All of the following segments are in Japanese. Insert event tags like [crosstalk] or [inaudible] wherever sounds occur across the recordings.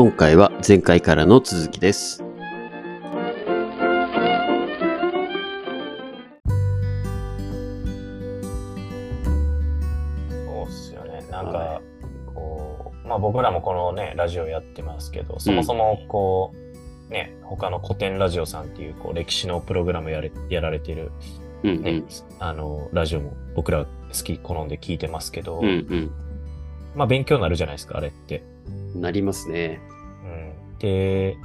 今回は前回からの続きです。そうっすよね。なんか、こう、まあ僕らもこのね、ラジオやってますけど、そもそもこう、ね、他の古典ラジオさんっていうこう歴史のプログラムやれやられてる、ねうんうん。あの、ラジオも僕ら好き、好んで聞いてますけど、うんまあ勉強になるじゃないですか、あれって。うん。なりますね。うん、で、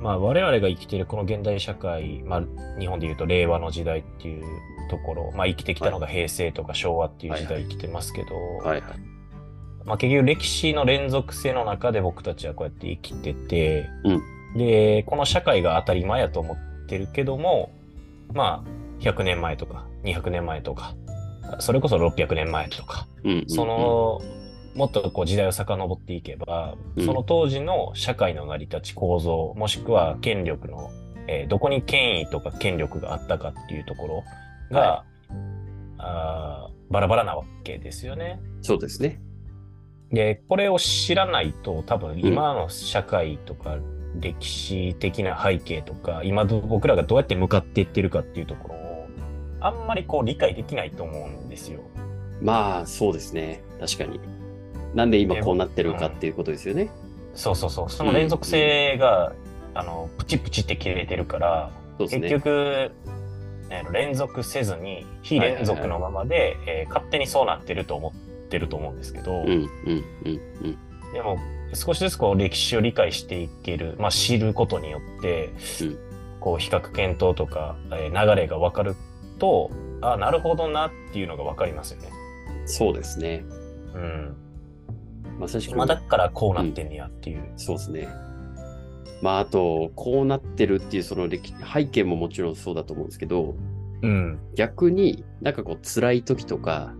まあ我々が生きているこの現代社会、まあ日本で言うと令和の時代っていうところ、まあ生きてきたのが平成とか昭和っていう時代生きてますけど、はいはい。まあ結局歴史の連続性の中で僕たちはこうやって生きてて、うんで、この社会が当たり前やと思ってるけども、まあ100年前とか200年前とか、それこそ600年前とか、うんうんうんそ、の、もっとこう時代を遡っていけば、うんその当時の社会の成り立ち構造、もしくは権力の、えーどこに権威とか権力があったかっていうところが、はあーバラバラなわけですよね。そうですね。で、これを知らないと多分今の社会とか歴史的な背景とか、今ど僕らがどうやって向かっていってるかっていうところを、あんまりこう理解できないと思うんですよ。まあ、そうですね。確かに。なんで今こうなってるかっていうことですよね。そうそうそう。その連続性が、あの、プチプチって切れてるから、ね。局、えー連続せずに、非連続のままで、えー勝手にそうなってると思ってると思うんですけど、うんうんうんうん。でも、少しずつこう歴史を理解していける、まあ知ることによって、うんこう比較検討とか、えー流れが分かると、あなるほどなっていうのが分かりますよね。そうですね。うん。まさしく。まあだからこうなってんねやっていう。そうですね。まあ、あと、こうなってるっていうその歴背景ももちろんそうだと思うんですけど、うん。逆になんかこう辛い時とか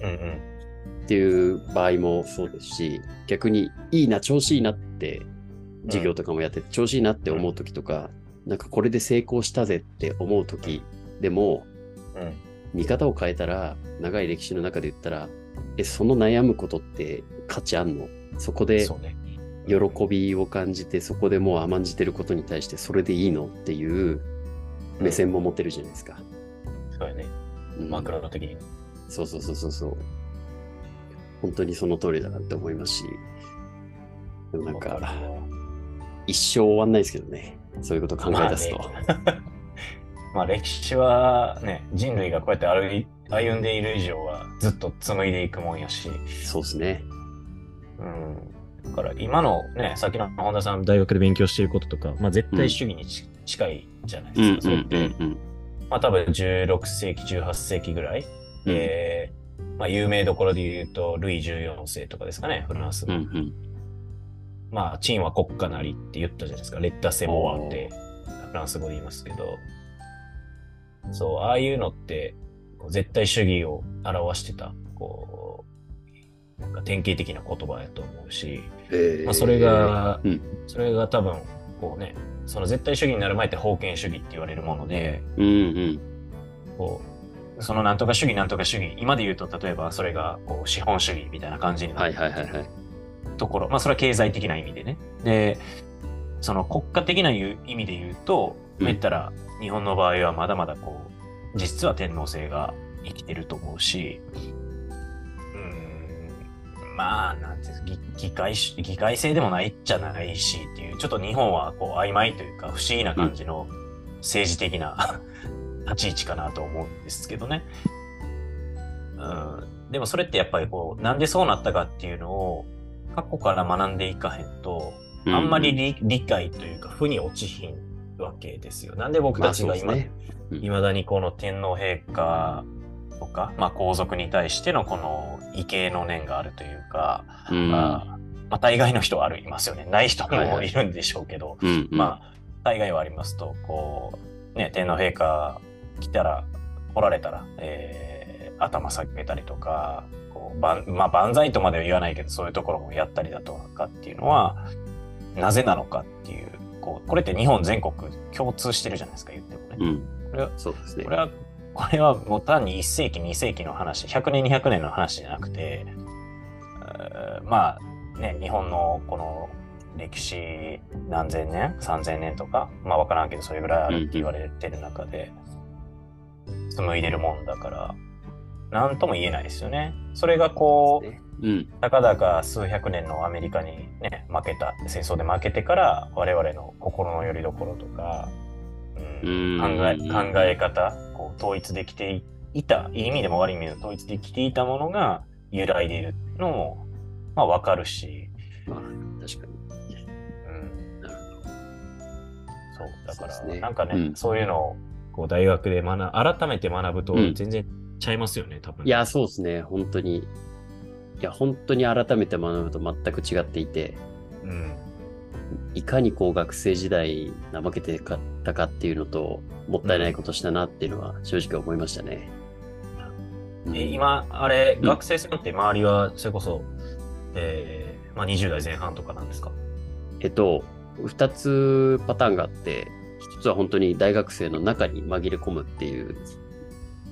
うんうん。っていう場合もそうですし、逆にいいな、調子いいなって、授業とかもやってて、調子いいなって思う時とか、なんかこれで成功したぜって思う時でも、うん。見方を変えたら、長い歴史の中で言ったら、え、その悩むことって価値あんの？そこで。喜びを感じて、そこでもう甘んじてることに対してそれでいいの？っていう目線も持てるじゃないですか。そうやね。うんマクロ的に。そうそうそうそうそう。本当にその通りだなって思いますし、でもなんか、わるわ一生終わんないですけどね。そういうこと考え出すと。まあ [laughs] 歴史はね、人類がこうやって歩い歩んでいる以上はずっと紡いでいくもんやし、そうですね。うん。だから今のね、さっきの本田さん大学で勉強していることとか、まあ絶対主義にち、近いじゃないですか。それ。まあ多分16世紀、18世紀ぐらい。で、まあ有名どころで言うと、ルイ14世とかですかね、フランスの。うんうん。まあ、チンは国家なりって言ったじゃないですか。レッタセモワーってフランス語で言いますけど。そう、ああいうのって、絶対主義を表してた、こう、なんか典型的な言葉やと思うし、えーまあ、それ、が、うんそれが多分、こうね、その絶対主義になる前って封建主義って言われるもので、うんうん。こう、そのなんとか主義なんとか主義、今で言うと例えばそれがこう資本主義みたいな感じになはいってはいはいはい。ところ、まあそれは経済的な意味でね。で、その国家的な意味で言うと、うん言ったら日本の場合はまだまだこう、実は天皇制が生きてると思うし、まあ、なんていうの議議会し、議会制でもないっちゃないしっていう、ちょっと日本はこう曖昧というか不思議な感じの政治的な [laughs] 立ち位置かなと思うんですけどね。うん、でもそれってやっぱりこう、なんでそうなったかっていうのを過去から学んでいかへんと、あんまり理理解というか、負に落ちひんわけですよ。なんで僕まあたちが今、そうですね。いまだにこの天皇陛下とか、まあ皇族に対してのこの畏敬の念があるというか、うん。まあ、まあ大概の人はありますよね。ない人はいはいもいるんでしょうけど、うんうん。まあ、大概はありますと、こう、ね、天皇陛下来たら、来られたら、えー頭下げたりとか、こうばんまあ、万歳とまでは言わないけど、そういうところもやったりだとかっていうのは、なぜなのかっていう、こう、これって日本全国共通してるじゃないですか、言ってもね。うん。これは、そうですねこ。れは、これはもう単に1世紀、2世紀の話、100年、200年の話じゃなくて、えーまあ、ね、日本のこの歴史何千年 ?3000 年とかまあわからんけどそれぐらいあるって言われてる中で、紡いでるもんだから、なんとも言えないですよね。それがこう、うん。たかだか数百年のアメリカにね、負けた、戦争で負けてから我々の心の拠り所とか、うんうん考え考え方、統一できていた、いい意味でも悪い意味でも統一できていたものが揺らいでいるのも、まあわかるし、まあ、確かに。うん、なるほそう、だから、ねなんかね、うんそういうのをこう大学で学、改めて学ぶとうん全然ちゃいますよね、多分。いや、そうですね。本当に。いや、本当に改めて学ぶと全く違っていて、うん。いかにこう学生時代怠けてかったかっていうのと、もったいないことしたなっていうのは正直思いましたね。うん。え今、あれ、うん学生さんって周りは、それこそ、えーまあ、20代前半とかなんですか？えっと、二つパターンがあって、一つは本当に大学生の中に紛れ込むっていう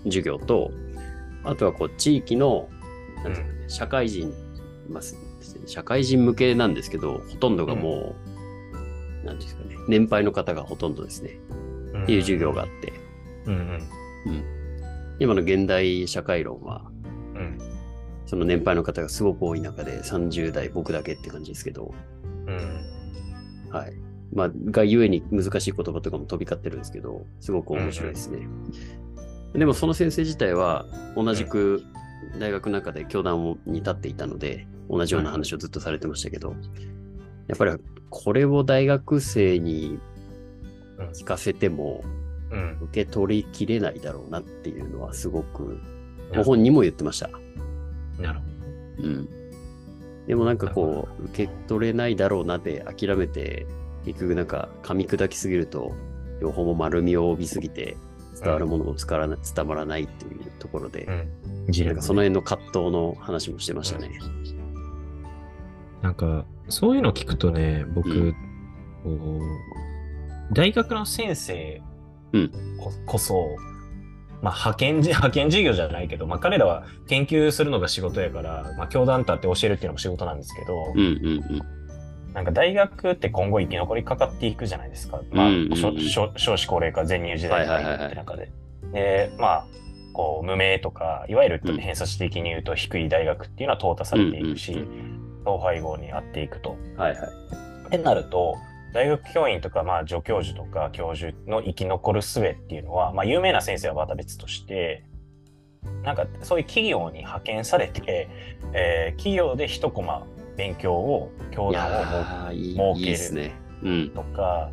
授業と、あとはこう地域の、うかね社会人、まあですね社会人向けなんですけど、ほとんどがもう、なんていうんですかね、年配の方がほとんどですね、っていう授業があって、うんうん。今の現代社会論は、うん。その年配の方がすごく多い中で30代僕だけって感じですけど、うん。はい。まあ、がゆえに難しい言葉とかも飛び交ってるんですけど、すごく面白いですね。でもその先生自体は同じく大学の中で教壇をに立っていたので、同じような話をずっとされてましたけど、やっぱりこれを大学生にうん聞かせてもうん。受け取りきれないだろうなっていうのはすごく、ご本人も言ってました。なるほうん。でもなんかこう、受け取れないだろうなって諦めて、結局なんか噛み砕きすぎると、両方も丸みを帯びすぎて、伝わるものも伝わらな伝わらないっていうところで、ど。うん。ジなんかその辺の葛藤の話もしてましたね。なんか、そういうの聞くとね、僕、うん。こう大学の先生うん。ここそ、まあ、派遣じ、[laughs] 派遣授業じゃないけど、まあ、彼らは研究するのが仕事やから、まあ、教壇立って教えるっていうのも仕事なんですけど、うんうんなんか大学って今後生き残りかかっていくじゃないですか。まあ、うんうんうん。少子高齢化、全入時代って中で。で、まあ、こう、無名とか、いわゆるうん偏差値的に言うと低い大学っていうのは淘汰されていくし、うん統廃合にあっていくと。うん。はいはい。ってなると、大学教員とか、まあ、助教授とか教授の生き残る術っていうのは、まあ、有名な先生はまた別として、なんか、そういう企業に派遣されて、えー企業で一コマ勉強を、教い団を設けるいいですね。うん。とか、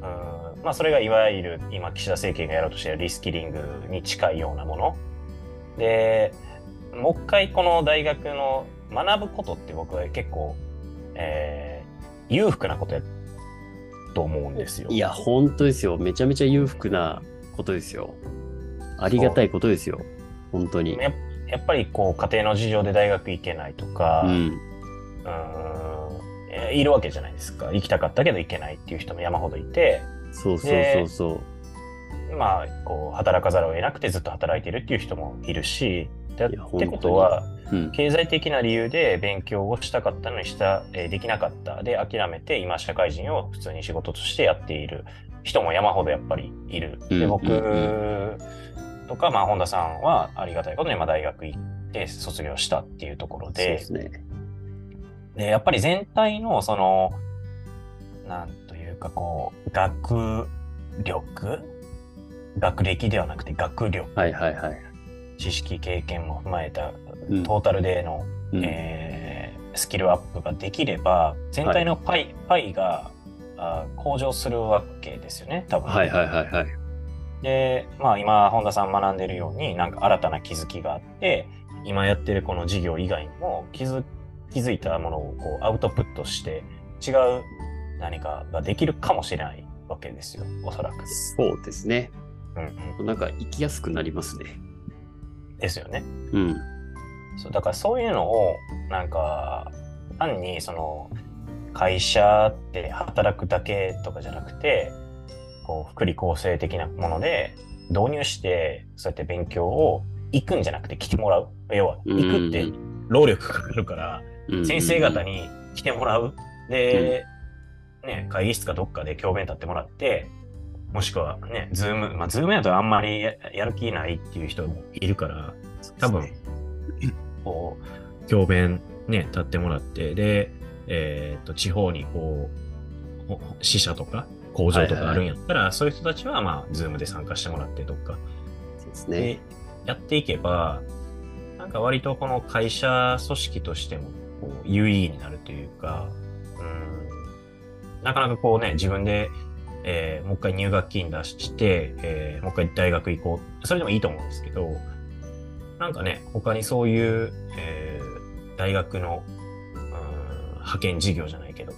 うんまあ、それがいわゆる今岸田政権がやろうとしているリスキリングに近いようなもの。で、もう一回この大学の学ぶことって僕は結構、えー裕福なことやと思うんですよ。いや、本当ですよ。めちゃめちゃ裕福なことですよ。ありがたいことですよ。本当に。ややっぱりこう家庭の事情で大学行けないとか、うん。うんえーいるわけじゃないですか。行きたかったけど行けないっていう人も山ほどいて、そうそうそうそう。まあ、こう、働かざるを得なくてずっと働いてるっていう人もいるし、だってことは、うん。経済的な理由で勉強をしたかったのにした、えーできなかった。で、諦めて今社会人を普通に仕事としてやっている人も山ほどやっぱりいる。で、うん僕うんとか、まあ、本田さんはありがたいことに今大学行って卒業したっていうところそうでで、すね。で、やっぱり全体のその、なんというかこう、学力？学歴ではなくて学力、はいはいはい。知識経験も踏まえたうんトータルでの、うんえースキルアップができれば、全体のパイ、パイがあ向上するわけですよね、多分。はいはいはいはい。で、まあ今、本田さん学んでるように、なんか新たな気づきがあって、今やってるこの授業以外にも気づ気づいたものをこうアウトプットして、違う何かができるかもしれないわけですよ、おそらく。そうですね。うんうん、なんか生きやすくなりますね。ですよね。うん。そうだからそういうのをなんか単にその会社で働くだけとかじゃなくてこう福利厚生的なもので導入してそうやって勉強を行くんじゃなくて来てもらう。要は行くって労力かかるからうん。先生方に来てもらう。で、ね、会議室かどっかで教鞭立ってもらって、もしくはね、 Zoom、まあ、 Zoom やとあんまりややる気ないっていう人もいるから、多分こう、教鞭ね、立ってもらって、で、えーっと、地方にこう、ほ支社とか工場とかあるんやったら、そういう人たちはまあ、 Zoom で参加してもらって、どっか。そうですでね。、やっていけば、なんか割とこの会社組織としてもこう有意義になるというか、うん、なかなかこうね、自分で、えーもう一回入学金出して、えーもう一回大学行こう。それでもいいと思うんですけど、なんかね、他にそういう、えー大学の、派遣事業じゃないけど、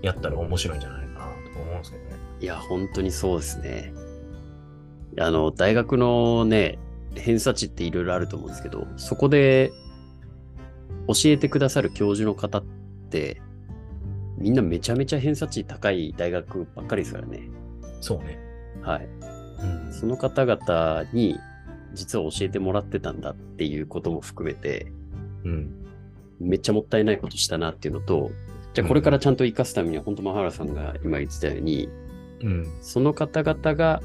やったら面白いんじゃないかなと思うんですけどね。いや、本当にそうですね。あの、大学のね、偏差値っていろいろあると思うんですけど、そこで教えてくださる教授の方って、みんなめちゃめちゃ偏差値高い大学ばっかりですからね。そうね。はい。うんその方々に実は教えてもらってたんだっていうことも含めて、うん。めっちゃもったいないことしたなっていうのと、じゃあこれからちゃんと活かすためには、本当、マハラさんが今言ってたように、うん。その方々が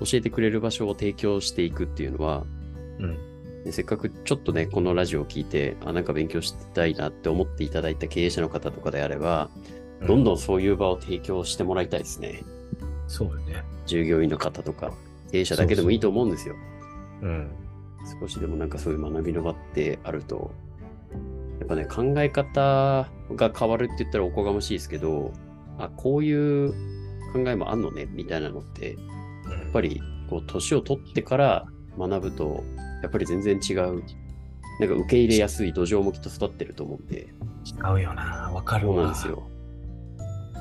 教えてくれる場所を提供していくっていうのは、うん。ねせっかくちょっとね、このラジオを聞いて、あ、なんか勉強したいなって思っていただいた経営者の方とかであれば、どんどんそういう場を提供してもらいたいですね。そうよね。従業員の方とか、経営者だけでもいいと思うんですよ。うん。少しでもなんかそういう学びの場ってあると、やっぱね、考え方が変わるって言ったらおこがましいですけど、あ、こういう考えもあんのね、みたいなのって、ややっぱり、こう、年を取ってから学ぶと、やっぱり全然違う、なんか受け入れやすい土壌もきっと育ってると思うんで、違うよな。わかるわ。そうなんですよ。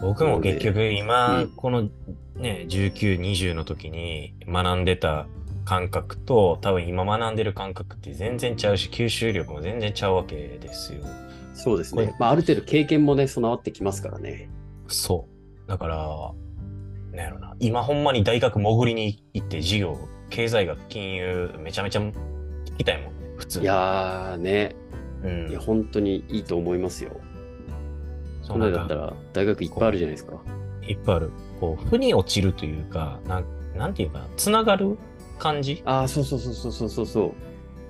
僕も結局今、うんこのね、19、20の時に学んでた感覚と、多分今学んでる感覚って全然ちゃうし、吸収力も全然ちゃうわけですよ。そうですね。まあ、ある程度経験もね、備わってきますからね。そう。だから、なんやろな。今ほんまに大学潜りに行って授業、経済学、金融、めちゃめちゃ聞きたいもんね。普通に。いやーね、うんいや、本当にいいと思いますよ。そそうだったら大学いっぱいあるじゃないですか。いっぱいある。こう、負に落ちるというか、なん、なんていうかな、つながる感じ？ああ、そうそうそうそうそうそうそう。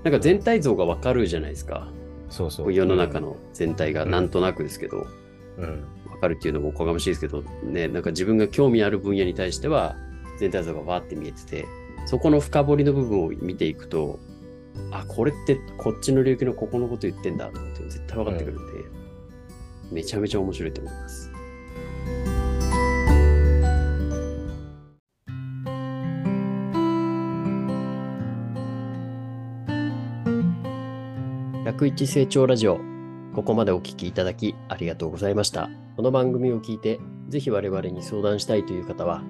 なんか全体像がわかるじゃないですか。そうそう。世の中の全体がなんとなくですけど、うん。わかるっていうのもおこがましいですけど、ね、なんか自分が興味ある分野に対しては全体像がわーって見えてて、そこの深掘りの部分を見ていくと、あ、これってこっちの領域のここのこと言ってんだって絶対分かってくるんで、めちゃめちゃ面白いと思います。101成長ラジオここまでお聞きいただきありがとうございました。この番組を聞いて、ぜひ我々に相談したいという方は、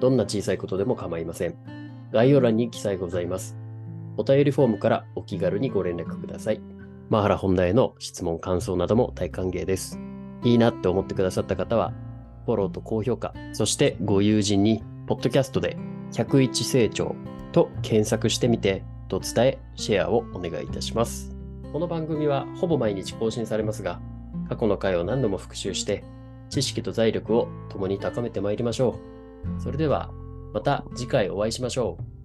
どんな小さいことでも構いません。概要欄に記載ございます。お便りフォームからお気軽にご連絡ください。マハラ本題への質問、感想なども大歓迎です。いいなって思ってくださった方は、フォローと高評価、そしてご友人に、ポッドキャストで101成長と検索してみて、と伝え、シェアをお願いいたします。この番組はほぼ毎日更新されますが、過去の回を何度も復習して、知識と財力を共に高めてまいりましょう。それでは、また次回お会いしましょう。